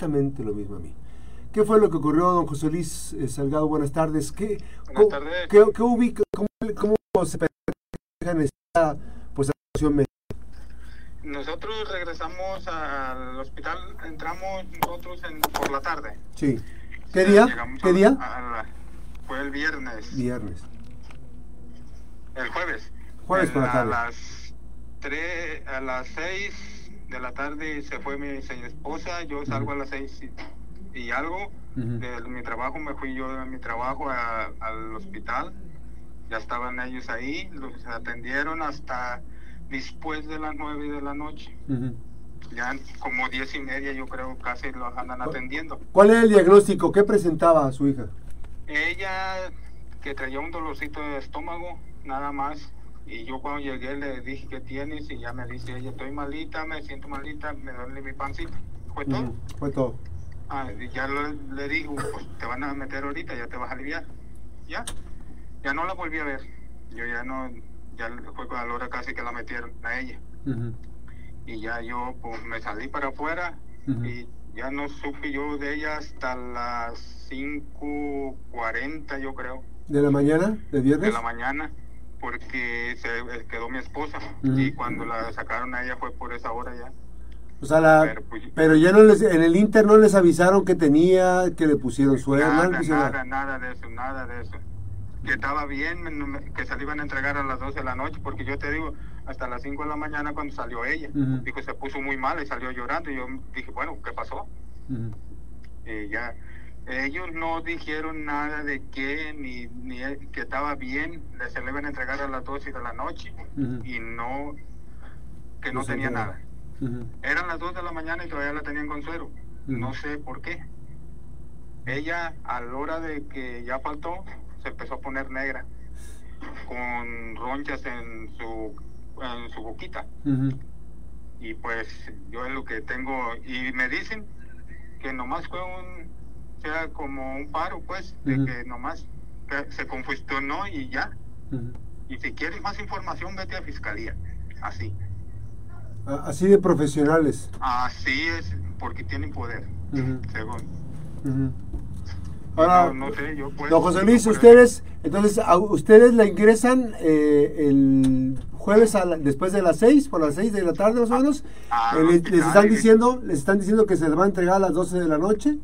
exactamente lo mismo a mí. ¿Qué fue lo que ocurrió, don José Luis eh, Salgado? Buenas tardes. ¿Qué, Buenas tardes. ¿qué, qué ubica, cómo, cómo se en esta pues, situación médica? Nosotros regresamos al hospital, entramos nosotros en, por la tarde. Sí. ¿Qué día? Llegamos ¿Qué a- día? a la- fue el viernes. Viernes. El jueves. Jueves por la a tarde. las tres, a las 6 de la tarde se fue mi esposa, yo salgo a las 6 y, y algo. De mi trabajo me fui yo de mi trabajo a- al hospital. Ya estaban ellos ahí, los atendieron hasta después de las 9 de la noche. Ya como 10 y media yo creo casi los andan atendiendo. ¿Cuál era el diagnóstico? ¿Qué presentaba su hija? Ella que traía un dolorcito de estómago, nada más. Y yo cuando llegué le dije, ¿qué tienes? Y ya me dice ella, estoy malita, me siento malita, me duele mi pancita. Fue todo. Fue todo. Ah, y ya lo- le digo, pues te van a meter ahorita, ya te vas a aliviar. Ya, ya no la volví a ver. Yo ya no, ya fue a la hora casi que la metieron a ella. Y ya yo pues me salí para afuera y ya no supe yo de ella hasta las 5.40 yo creo, ¿De la mañana? ¿De de viernes? la mañana, porque se quedó mi esposa. Y cuando la sacaron a ella fue por esa hora ya. O sea, la, Pero, pues, pero ya no les, en el Inter no les avisaron que tenía, que le pusieron suero, no Nada, pusieron nada, nada de eso, nada de eso. Que estaba bien, que se le iban a entregar a las 12 de la noche, porque yo te digo, hasta las 5 de la mañana cuando salió ella. Dijo, se puso muy mal y salió llorando. Y yo dije, bueno, ¿qué pasó? Y ya, ellos no dijeron nada de que, ni, ni que estaba bien, se le iban a entregar a las 12 de la noche y no, que no tenía nada. Eran las 2 de la mañana y todavía la tenían con suero. No sé por qué. Ella, a la hora de que ya faltó, se empezó a poner negra, con ronchas en su, en su boquita. Y pues yo es lo que tengo, y me dicen que nomás fue un, sea como un paro, pues, de Ujú. que nomás se confusionó y ya. Y si quieres más información, vete a fiscalía. Así. Así de profesionales. Así es, porque tienen poder, según. Ahora, no, no sé, yo pues. don José Luis, ustedes, entonces, a- ustedes la ingresan eh, el jueves a la- después de las 6, por las 6 de la tarde más o menos. Ah, Eh, les, les están diciendo, les están diciendo que se les va a entregar a las 12 de la noche.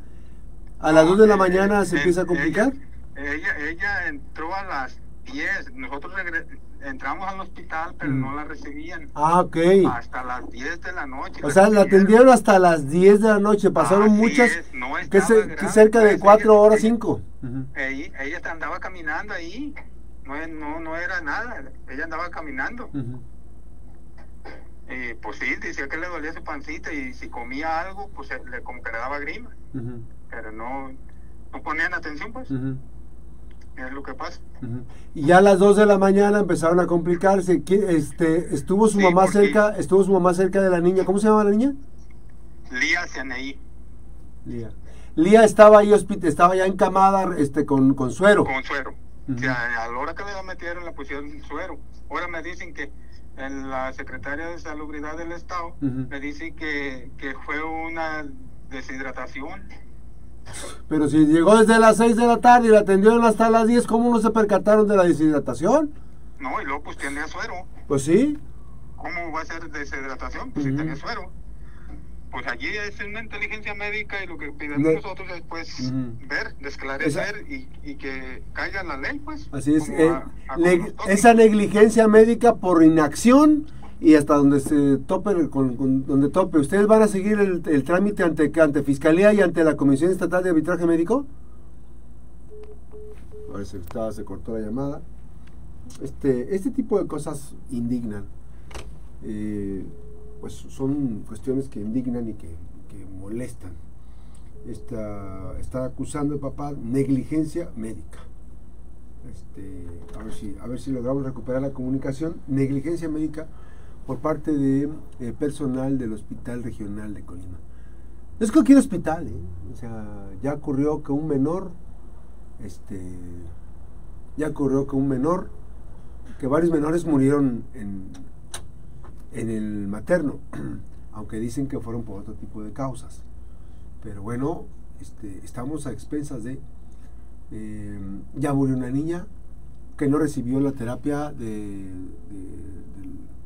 A las 2 de la Eh, mañana se eh, empieza a complicar. Ella, ella, ella entró a las 10. Nosotros entramos al hospital, pero Mm. no la recibían. Ah, ok. Hasta las 10 de la noche. O sea, la atendieron hasta las 10 de la noche. Pasaron Así muchas, es, no que, se- que cerca de pues, 4 ella- horas, ella- 5. Ella, ella andaba caminando ahí. No, no, no era nada. Ella andaba caminando. Y pues sí, decía que le dolía su pancita y si comía algo, pues eh, le, como que le daba grima. Pero no, no ponían atención, pues. Es lo que pasa. Y ya a las 2 de la mañana empezaron a complicarse. ¿Qui- Este, estuvo su Sí, mamá cerca, estuvo su mamá cerca de la niña. ¿Cómo se llama la niña? Lía Cianaí, Lía. Lía estaba ahí estaba ya encamada este con, con suero. con suero. Ujú. O sea, a la hora que le la metieron, le pusieron suero. Ahora me dicen que en la Secretaría de Salubridad del Estado me dicen que, que fue una deshidratación. Pero si llegó desde las 6 de la tarde y la atendieron hasta las 10, ¿cómo no se percataron de la deshidratación? No, y luego pues tenía suero. Pues sí. ¿Cómo va a ser deshidratación? Pues si Ujú. tenía suero. Pues allí es una inteligencia médica y lo que pidamos nosotros es pues ver, esclarecer y, y que caiga la ley pues. Así es. eh, a- a neg- esa negligencia médica por inacción y hasta donde se tope, con, con- donde tope. ¿Ustedes van a seguir el, el trámite ante, ante Fiscalía y ante la Comisión Estatal de Arbitraje Médico? Ver si estaba, se cortó la llamada. Este, este tipo de cosas indignan. Eh, pues son cuestiones que indignan y que, que molestan. Está, está acusando el papá negligencia médica. Este, a, ver si, a ver si logramos recuperar la comunicación. Negligencia médica por parte de eh, personal del Hospital Regional de Colima. No es cualquier hospital, ¿eh? O sea, ya ocurrió que un menor, este, ya ocurrió que un menor, que varios menores murieron en, en el materno, aunque dicen que fueron por otro tipo de causas. Pero bueno, este, estamos a expensas de... eh, ya murió una niña que no recibió la terapia de, de-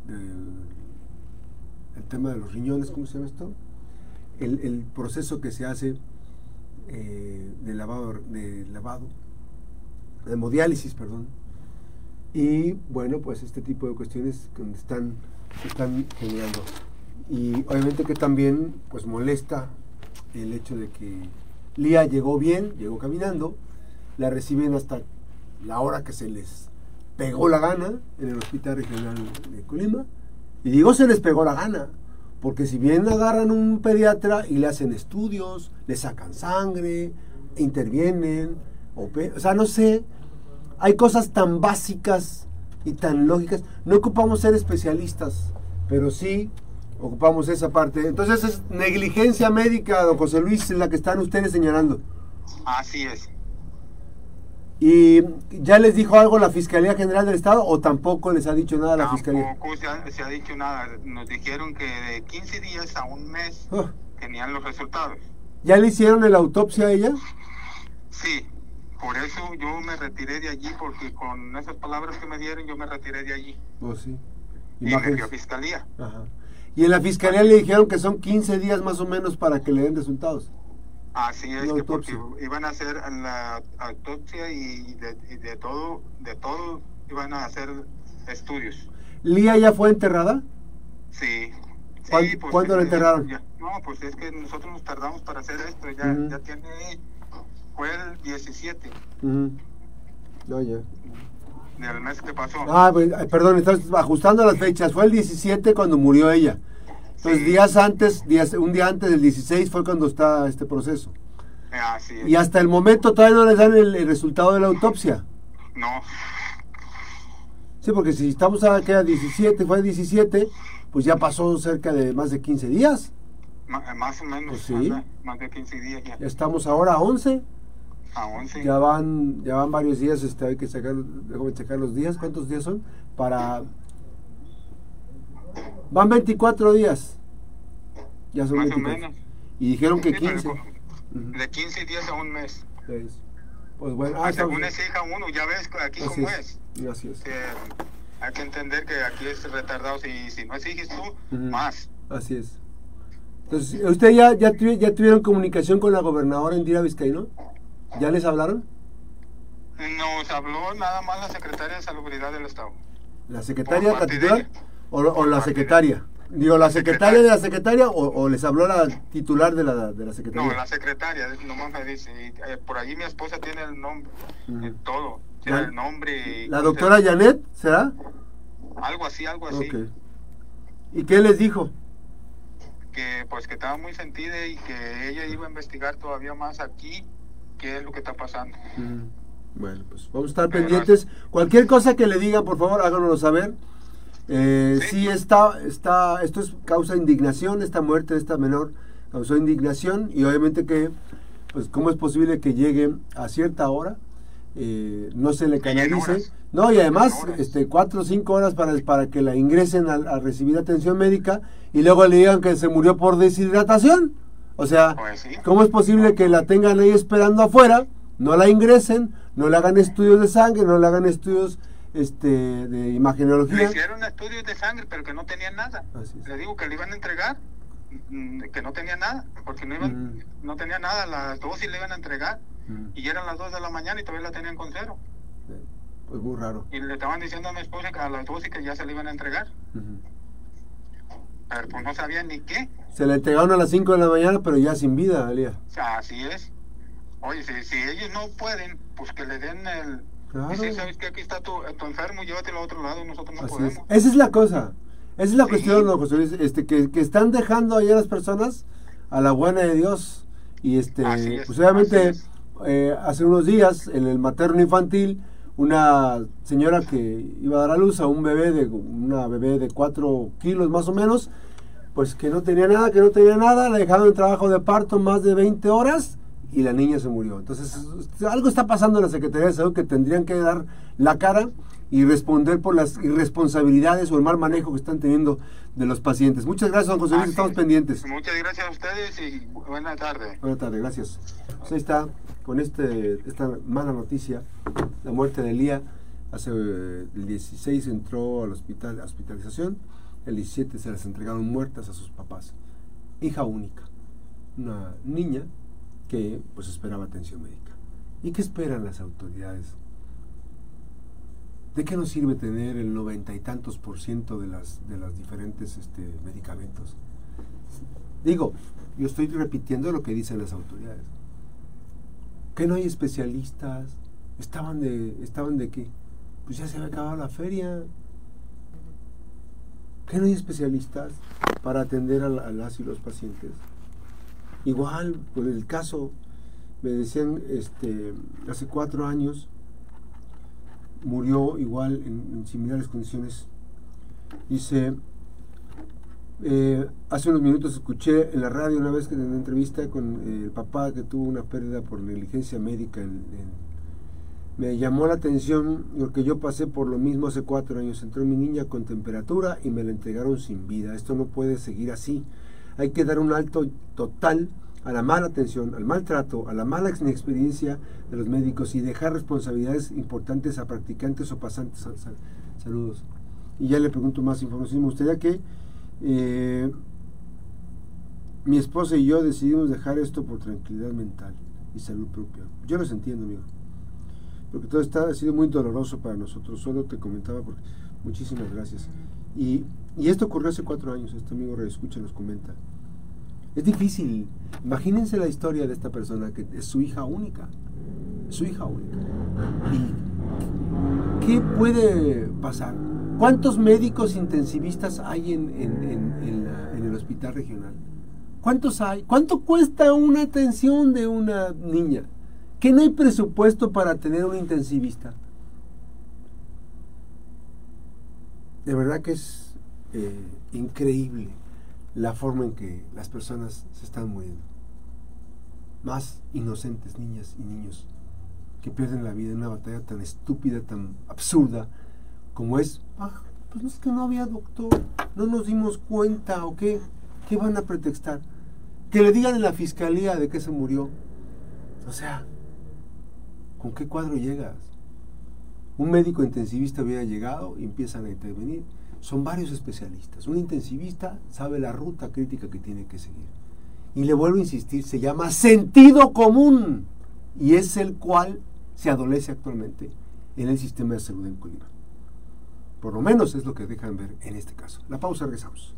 el tema de los riñones, ¿cómo se llama esto? El, el proceso que se hace eh, de lavado, de lavado, de hemodiálisis, perdón. Y bueno, pues este tipo de cuestiones que están, se están generando. Y obviamente que también pues molesta el hecho de que Lía llegó bien, llegó caminando, la reciben hasta la hora que se les pegó la gana en el Hospital Regional de Colima. Y digo se les pegó la gana, porque si bien agarran un pediatra y le hacen estudios, le sacan sangre, intervienen, o sea, no sé, hay cosas tan básicas y tan lógicas. No ocupamos ser especialistas, pero sí ocupamos esa parte. Entonces es negligencia médica, don José Luis, la que están ustedes señalando. Así es. ¿Y ya les dijo algo la Fiscalía General del Estado o tampoco les ha dicho nada la Fiscalía? Tampoco se ha, se ha dicho nada. Nos dijeron que de 15 días a un mes Ah, tenían los resultados. ¿Ya le hicieron la autopsia a ella? Sí, por eso yo me retiré de allí, porque con esas palabras que me dieron yo me retiré de allí. Oh, sí. Y me fiscalía. Ajá. Y en la Fiscalía le dijeron que son 15 días más o menos para que le den resultados. Así es, que porque iban a hacer la autopsia y de, y de todo, de todo iban a hacer estudios. ¿Lía ya fue enterrada? Sí. ¿Cuán- Sí, pues, cuándo la enterraron? ya- no, pues es que nosotros nos tardamos para hacer esto. Ya, ya tiene. Fue el 17 Ujú. No, ya. del mes que pasó. Ah, pues, perdón, estás ajustando las fechas. Fue el 17 cuando murió ella. Entonces, Sí. días antes, días, un día antes del 16 fue cuando está este proceso. Eh, Así es. Y hasta el momento todavía no les dan el, el resultado de la autopsia. No, Sí, porque si estamos a que era 17, fue 17, pues ya pasó cerca de más de 15 días. ma- más o menos. Pues sí. más, de, más de 15 días ya. Ya estamos ahora a 11. A 11. Ya van, ya van varios días, este, hay que sacar, déjame checar los días, ¿cuántos días son? Para... Van 24 días. Ya son Más o 24. menos. Y dijeron que Sí, pero 15. con- Ujú. De 15 días a un mes. Pues, pues bueno, ah, estamos- Según es hija uno, ya ves aquí así cómo es. es. Así es. Que hay que entender que aquí es retardado. Si, si no exiges tú, más. Así es. Entonces, ¿usted ya, ya, tuvi- ya tuvieron comunicación con la gobernadora Indira Vizcaíno? ¿Ya les hablaron? Nos habló nada más la secretaria de Salubridad del Estado. ¿La secretaria Por o, o la secretaria? Digo, ¿la secretaria de la secretaria o, o les habló la titular de la, de la secretaria? No, la secretaria, nomás me dice. y, eh, por allí mi esposa tiene el nombre, eh, todo. Tiene La- el nombre. y ¿La doctora se- Janet será? Algo así, algo así. ¿Y qué les dijo? Que pues que estaba muy sentida y que ella iba a investigar todavía más aquí qué es lo que está pasando. Bueno, pues vamos a estar Pero- pendientes. Cualquier cosa que le digan, por favor, háganoslo saber. Eh, Sí. sí, está, está, esto es causa indignación, esta muerte de esta menor causó indignación y obviamente que, pues, ¿cómo es posible que llegue a cierta hora? Eh, no se le canalice. No, y además, este, cuatro o cinco horas para, para que la ingresen a, a recibir atención médica y luego le digan que se murió por deshidratación. O sea, Pues sí. ¿cómo es posible que la tengan ahí esperando afuera, no la ingresen, no le hagan estudios de sangre, no le hagan estudios este, de Le imagenología? hicieron estudios de sangre, pero que no tenían nada. Le digo que le iban a entregar, mm, que no tenía nada, porque no iban, Ujú. no tenía nada, las dosis le iban a entregar Mm, y eran las 2 de la mañana y todavía la tenían con cero. Pues muy raro. Y le estaban diciendo a mi esposa que a las dosis que ya se le iban a entregar, pero pues no sabían ni qué. Se le entregaron a las 5 de la mañana, pero ya sin vida, Alía. O sea, así es. Oye, si, si ellos no pueden, pues que le den el... Claro. Dice, ¿sabes que Aquí está tu, tu enfermo, llévatelo a otro lado, nosotros no Así es. podemos. Esa es la cosa. Esa es la Sí. cuestión, don José Luis, este, que, que están dejando ahí a las personas a la buena de Dios. Y este, es, pues obviamente, es. eh, hace unos días en el materno infantil, una señora que iba a dar a luz a un bebé de una bebé de 4 kilos más o menos, pues que no tenía nada, que no tenía nada, la dejaron en trabajo de parto más de 20 horas y la niña se murió. Entonces, algo está pasando en la Secretaría de Salud que tendrían que dar la cara y responder por las irresponsabilidades o el mal manejo que están teniendo de los pacientes. Muchas gracias, don José Luis, estamos pendientes. Muchas gracias a ustedes y buena tarde. Buena tarde, gracias. Pues ahí está, con este, esta mala noticia, la muerte de Elía. Hace eh, el 16 entró al hospital, a hospitalización, el 17 se las entregaron muertas a sus papás. Hija única, una niña que pues esperaba atención médica. ¿Y qué esperan las autoridades? ¿De qué nos sirve tener el noventa y tantos por ciento de las, de las diferentes este, medicamentos? Digo, yo estoy repitiendo lo que dicen las autoridades. ¿Que no hay especialistas? ¿Estaban de, estaban de qué? Pues ya se había acabado la feria. ¿Que no hay especialistas para atender a, a las y los pacientes? Igual, por el caso, me decían este, hace cuatro años, murió igual en, similares condiciones. Dice, eh, hace unos minutos escuché en la radio una vez que en una entrevista con eh, el papá que tuvo una pérdida por negligencia médica. me llamó la atención porque yo pasé por lo mismo hace cuatro años. Entró mi niña con temperatura y me la entregaron sin vida. Esto no puede seguir así. Hay que dar un alto total a la mala atención, al maltrato, a la mala inexperiencia de los médicos y dejar responsabilidades importantes a practicantes o pasantes. Saludos. Y ya le pregunto más información. Me gustaría que eh, mi esposa y yo decidimos dejar esto por tranquilidad mental y salud propia. Yo los entiendo, amigo. Porque todo está, ha sido muy doloroso para nosotros. Solo te comentaba porque muchísimas gracias. Y, y esto ocurrió hace cuatro años. Este amigo reescucha nos comenta. Es difícil. Imagínense la historia de esta persona que es su hija única. Su hija única. ¿Y qué puede pasar? ¿Cuántos médicos intensivistas hay en, el hospital regional? ¿Cuántos hay? ¿Cuánto cuesta una atención de una niña? ¿Que no hay presupuesto para tener un intensivista? De verdad que es eh, increíble la forma en que las personas se están muriendo. Más inocentes niñas y niños que pierden la vida en una batalla tan estúpida, tan absurda, como es, ah, pues no es que no había doctor, no nos dimos cuenta o qué, ¿qué van a pretextar? Que le digan en la fiscalía de que se murió. O sea, ¿con qué cuadro llegas? Un médico intensivista hubiera llegado y empiezan a intervenir son varios especialistas. Un intensivista sabe la ruta crítica que tiene que seguir. Y le vuelvo a insistir, se llama sentido común y es el cual se adolece actualmente en el sistema de salud en Colima. Por lo menos es lo que dejan ver en este caso. La pausa, regresamos.